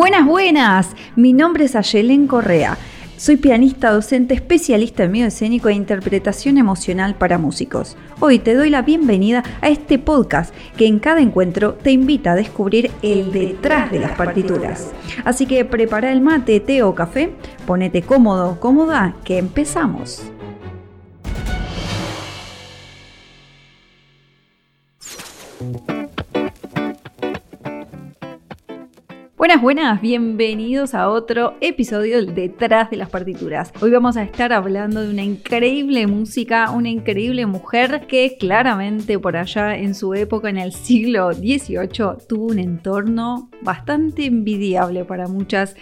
Buenas, buenas. Mi nombre es Ayelen Correa. Soy pianista, docente, especialista en medio escénico e interpretación emocional para músicos. Hoy te doy la bienvenida a este podcast que en cada encuentro te invita a descubrir el detrás de las partituras. Así que prepara el mate, té o café, ponete cómodo, cómoda, que empezamos. Buenas, buenas, bienvenidos a otro episodio del Detrás de las Partituras. Hoy vamos a estar hablando de una increíble música, una increíble mujer que claramente por allá en su época, en el siglo XVIII, tuvo un entorno bastante envidiable para muchas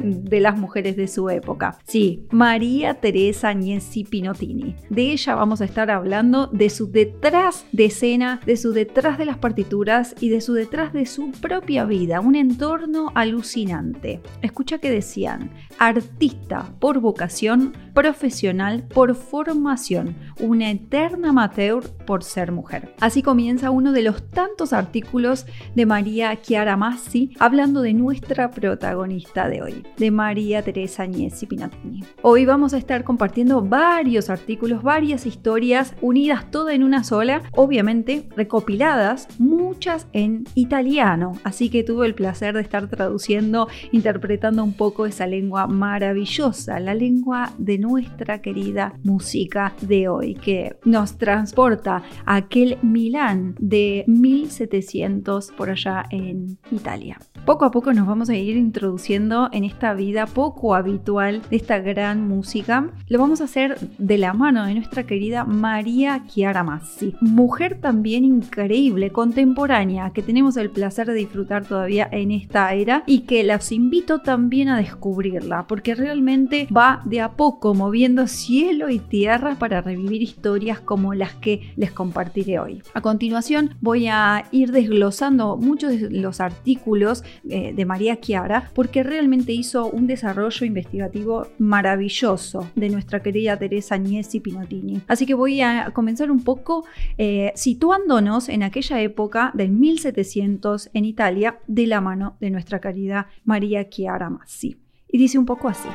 de las mujeres de su época. Sí, María Teresa Agnesi Pinottini. De ella vamos a estar hablando de su detrás de escena, de su detrás de las partituras y de su detrás de su propia vida, un entorno alucinante. Escucha que decían, artista por vocación, profesional por formación, una eterna amateur por ser mujer. Así comienza uno de los tantos artículos de María Chiara Massi hablando de nuestra protagonista de hoy, de María Teresa Agnesi Pinatini. Hoy vamos a estar compartiendo varios artículos, varias historias unidas todas en una sola, obviamente recopiladas, muchas en italiano, así que tuve el placer de estar traduciendo, interpretando un poco esa lengua maravillosa, la lengua de nuestra querida música de hoy, que nos transporta a aquel Milán de 1700 por allá en Italia. Poco a poco nos vamos a ir introduciendo en esta vida poco habitual de esta gran música. Lo vamos a hacer de la mano de nuestra querida María Chiara Massi, mujer también increíble, contemporánea, que tenemos el placer de disfrutar todavía en esta era y que las invito también a descubrirla, porque realmente va de a poco moviendo cielo y tierra para revivir historias como las que les compartiré hoy. A continuación voy a ir desglosando muchos de los artículos eh, de María Chiara porque realmente hizo un desarrollo investigativo maravilloso de nuestra querida Teresa Agnesi Pinottini. Así que voy a comenzar un poco eh, situándonos en aquella época del 1700 en Italia de la mano de nuestra querida María Chiara Massi. Y dice un poco así.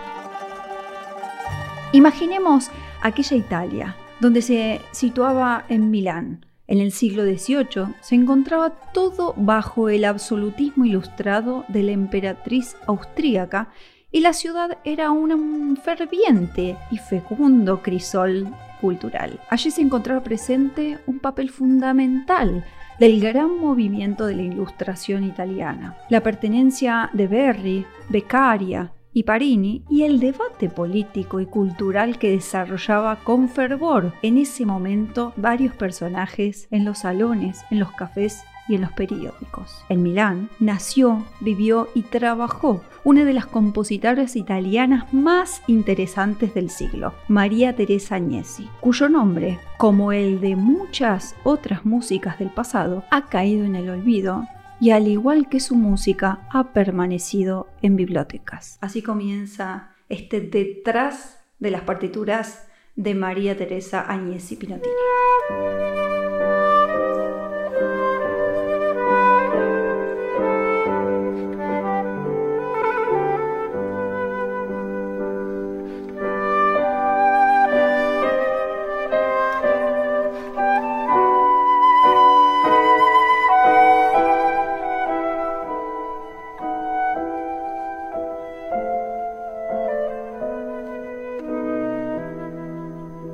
Imaginemos aquella Italia, donde se situaba en Milán. En el siglo XVIII se encontraba todo bajo el absolutismo ilustrado de la emperatriz austríaca y la ciudad era un ferviente y fecundo crisol cultural. Allí se encontraba presente un papel fundamental del gran movimiento de la ilustración italiana. La pertenencia de Verri, Beccaria, y Parini y el debate político y cultural que desarrollaba con fervor en ese momento varios personajes en los salones, en los cafés y en los periódicos. En Milán nació, vivió y trabajó una de las compositoras italianas más interesantes del siglo, María Teresa Agnesi, cuyo nombre, como el de muchas otras músicas del pasado, ha caído en el olvido y al igual que su música ha permanecido en bibliotecas. Así comienza este detrás de las partituras de María Teresa Agnesi Pinottini.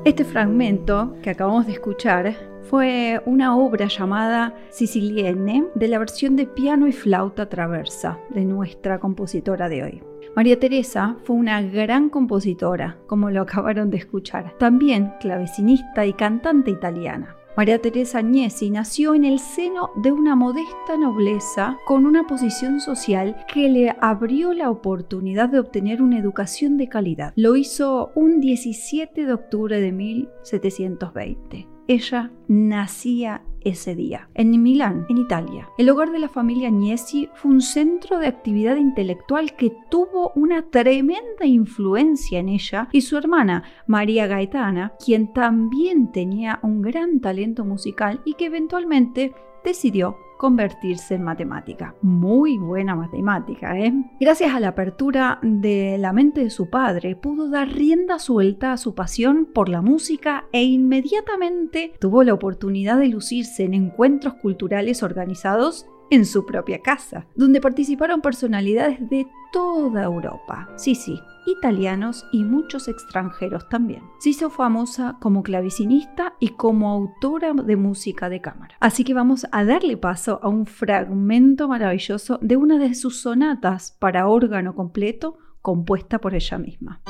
Este fragmento que acabamos de escuchar fue una obra llamada Sicilienne de la versión de piano y flauta traversa de nuestra compositora de hoy. María Teresa fue una gran compositora, como lo acabaron de escuchar, también clavecinista y cantante italiana. María Teresa Agnesi nació en el seno de una modesta nobleza con una posición social que le abrió la oportunidad de obtener una educación de calidad. Lo hizo un 17 de octubre de 1720. Ella nacía ese día. En Milán, en Italia, el hogar de la familia Agnesi fue un centro de actividad intelectual que tuvo una tremenda influencia en ella y su hermana María Gaetana, quien también tenía un gran talento musical y que eventualmente decidió convertirse en matemática. Muy buena matemática, ¿eh? Gracias a la apertura de la mente de su padre, pudo dar rienda suelta a su pasión por la música e inmediatamente tuvo la oportunidad de lucirse en encuentros culturales organizados en su propia casa, donde participaron personalidades de toda Europa. Sí, sí, italianos y muchos extranjeros también. Se hizo famosa como clavicinista y como autora de música de cámara. Así que vamos a darle paso a un fragmento maravilloso de una de sus sonatas para órgano completo compuesta por ella misma.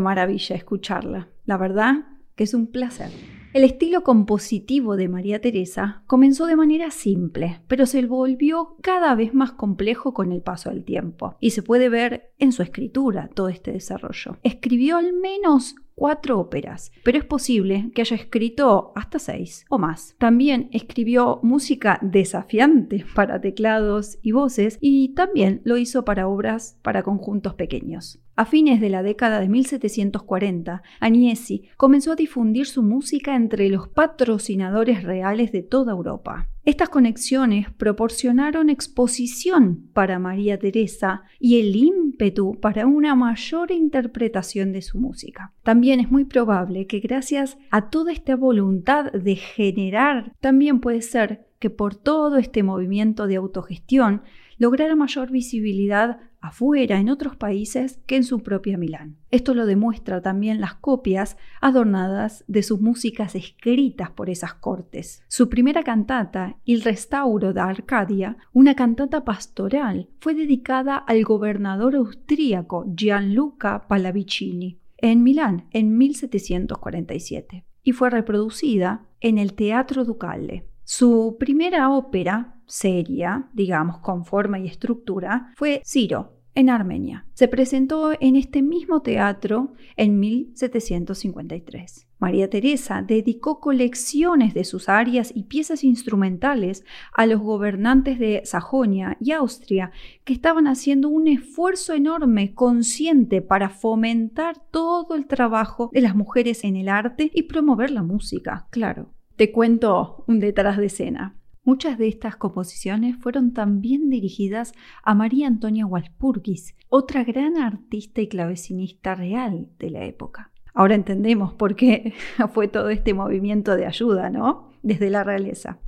Maravilla escucharla. La verdad que es un placer. El estilo compositivo de María Teresa comenzó de manera simple, pero se volvió cada vez más complejo con el paso del tiempo, y se puede ver en su escritura todo este desarrollo. Escribió al menos cuatro óperas, pero es posible que haya escrito hasta seis o más. También escribió música desafiante para teclados y voces y también lo hizo para obras para conjuntos pequeños. A fines de la década de 1740, Agnesi comenzó a difundir su música entre los patrocinadores reales de toda Europa. Estas conexiones proporcionaron exposición para María Teresa y el ímpetu para una mayor interpretación de su música. También es muy probable que gracias a toda esta voluntad de generar, también puede ser que por todo este movimiento de autogestión lograra mayor visibilidad afuera, en otros países, que en su propia Milán. Esto lo demuestra también las copias adornadas de sus músicas escritas por esas cortes. Su primera cantata, Il Restauro da Arcadia, una cantata pastoral, fue dedicada al gobernador austríaco Gianluca Pallavicini en Milán en 1747 y fue reproducida en el Teatro Ducale. Su primera ópera, seria, digamos, con forma y estructura, fue Ciro, en Armenia. Se presentó en este mismo teatro en 1753. María Teresa dedicó colecciones de sus arias y piezas instrumentales a los gobernantes de Sajonia y Austria, que estaban haciendo un esfuerzo enorme, consciente, para fomentar todo el trabajo de las mujeres en el arte y promover la música, claro. Te cuento un detrás de escena. Muchas de estas composiciones fueron también dirigidas a María Antonia Walpurgis, otra gran artista y clavecinista real de la época. Ahora entendemos por qué fue todo este movimiento de ayuda, ¿no? Desde la realeza.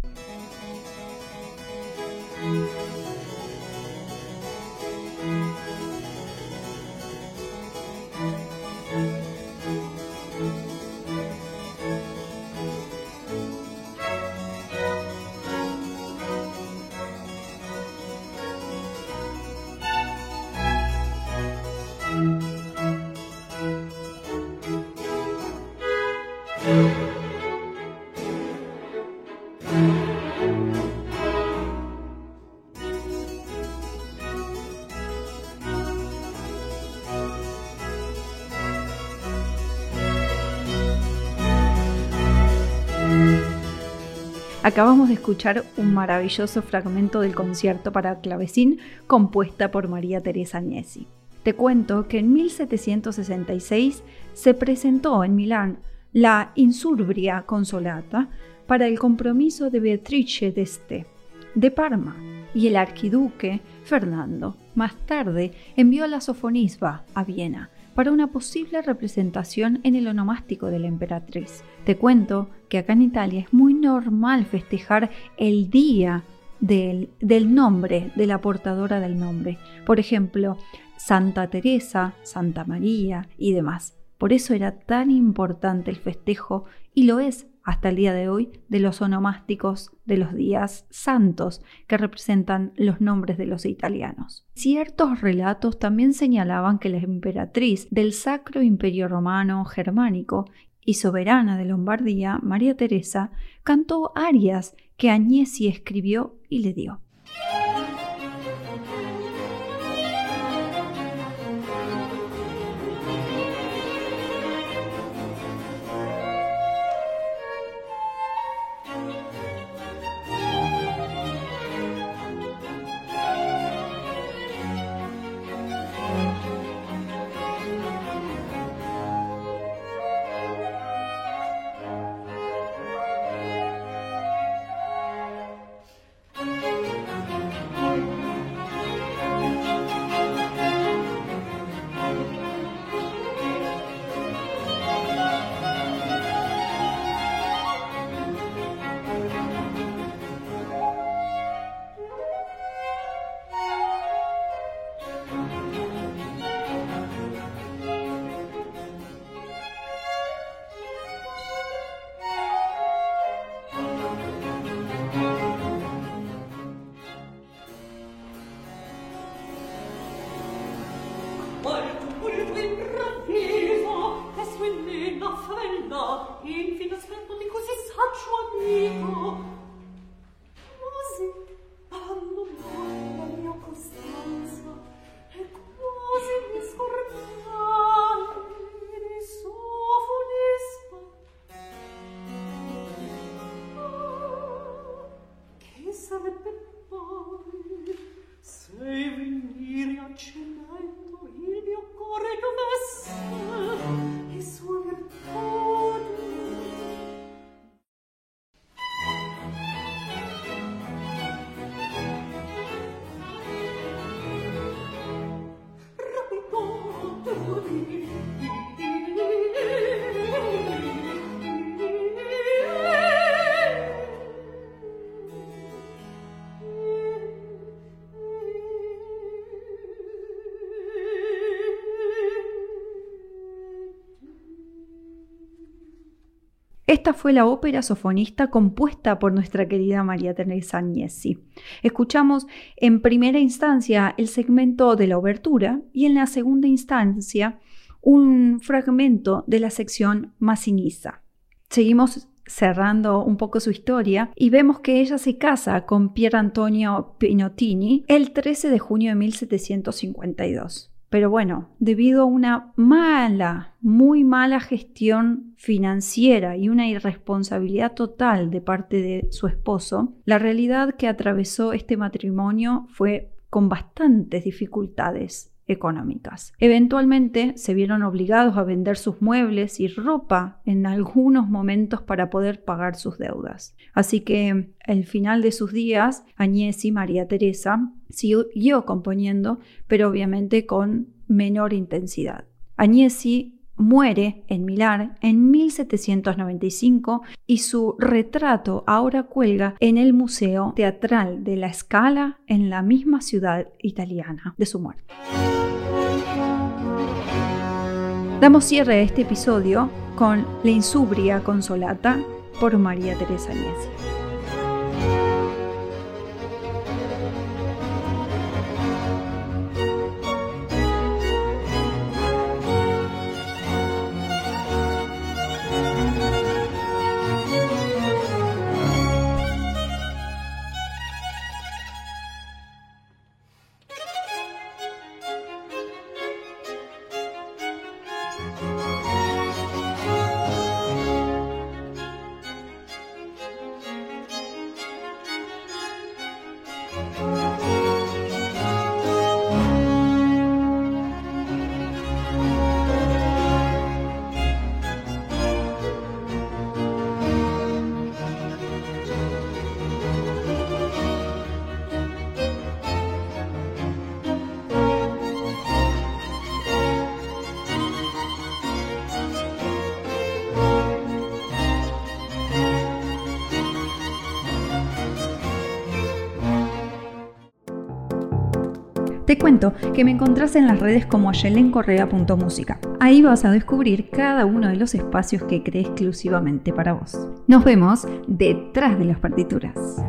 Acabamos de escuchar un maravilloso fragmento del concierto para clavecín compuesta por María Teresa Agnesi. Te cuento que en 1766 se presentó en Milán la Insurbria Consolata para el compromiso de Beatrice d'Este de Parma y el archiduque Fernando más tarde envió la Sofonisba a Viena para una posible representación en el onomástico de la emperatriz. Te cuento que acá en Italia es muy normal festejar el día del, del, nombre, de la portadora del nombre. Por ejemplo, Santa Teresa, Santa María y demás. Por eso era tan importante el festejo y lo es hasta el día de hoy de los onomásticos de los días santos que representan los nombres de los italianos. Ciertos relatos también señalaban que la emperatriz del Sacro Imperio Romano Germánico y soberana de Lombardía, María Teresa, cantó arias que Agnesi escribió y le dio. mia fella, infine aspetto di così saggio amico, Esta fue la ópera sofonista compuesta por nuestra querida María Teresa Agnesi. Escuchamos en primera instancia el segmento de la obertura y en la segunda instancia un fragmento de la sección Massinissa. Seguimos cerrando un poco su historia y vemos que ella se casa con Pier Antonio Pinottini el 13 de junio de 1752. Pero bueno, debido a una mala, muy mala gestión financiera y una irresponsabilidad total de parte de su esposo, la realidad que atravesó este matrimonio fue con bastantes dificultades económicas. Eventualmente se vieron obligados a vender sus muebles y ropa en algunos momentos para poder pagar sus deudas. Así que al final de sus días, Agnès y María Teresa siguió componiendo, pero obviamente con menor intensidad. Agnesi muere en Milán en 1795 y su retrato ahora cuelga en el Museo Teatral de la Scala en la misma ciudad italiana de su muerte. Damos cierre a este episodio con La insubria consolata por María Teresa Agnesi. Te cuento que me encontrás en las redes como yelencorrea.música. Ahí vas a descubrir cada uno de los espacios que creé exclusivamente para vos. Nos vemos detrás de las partituras.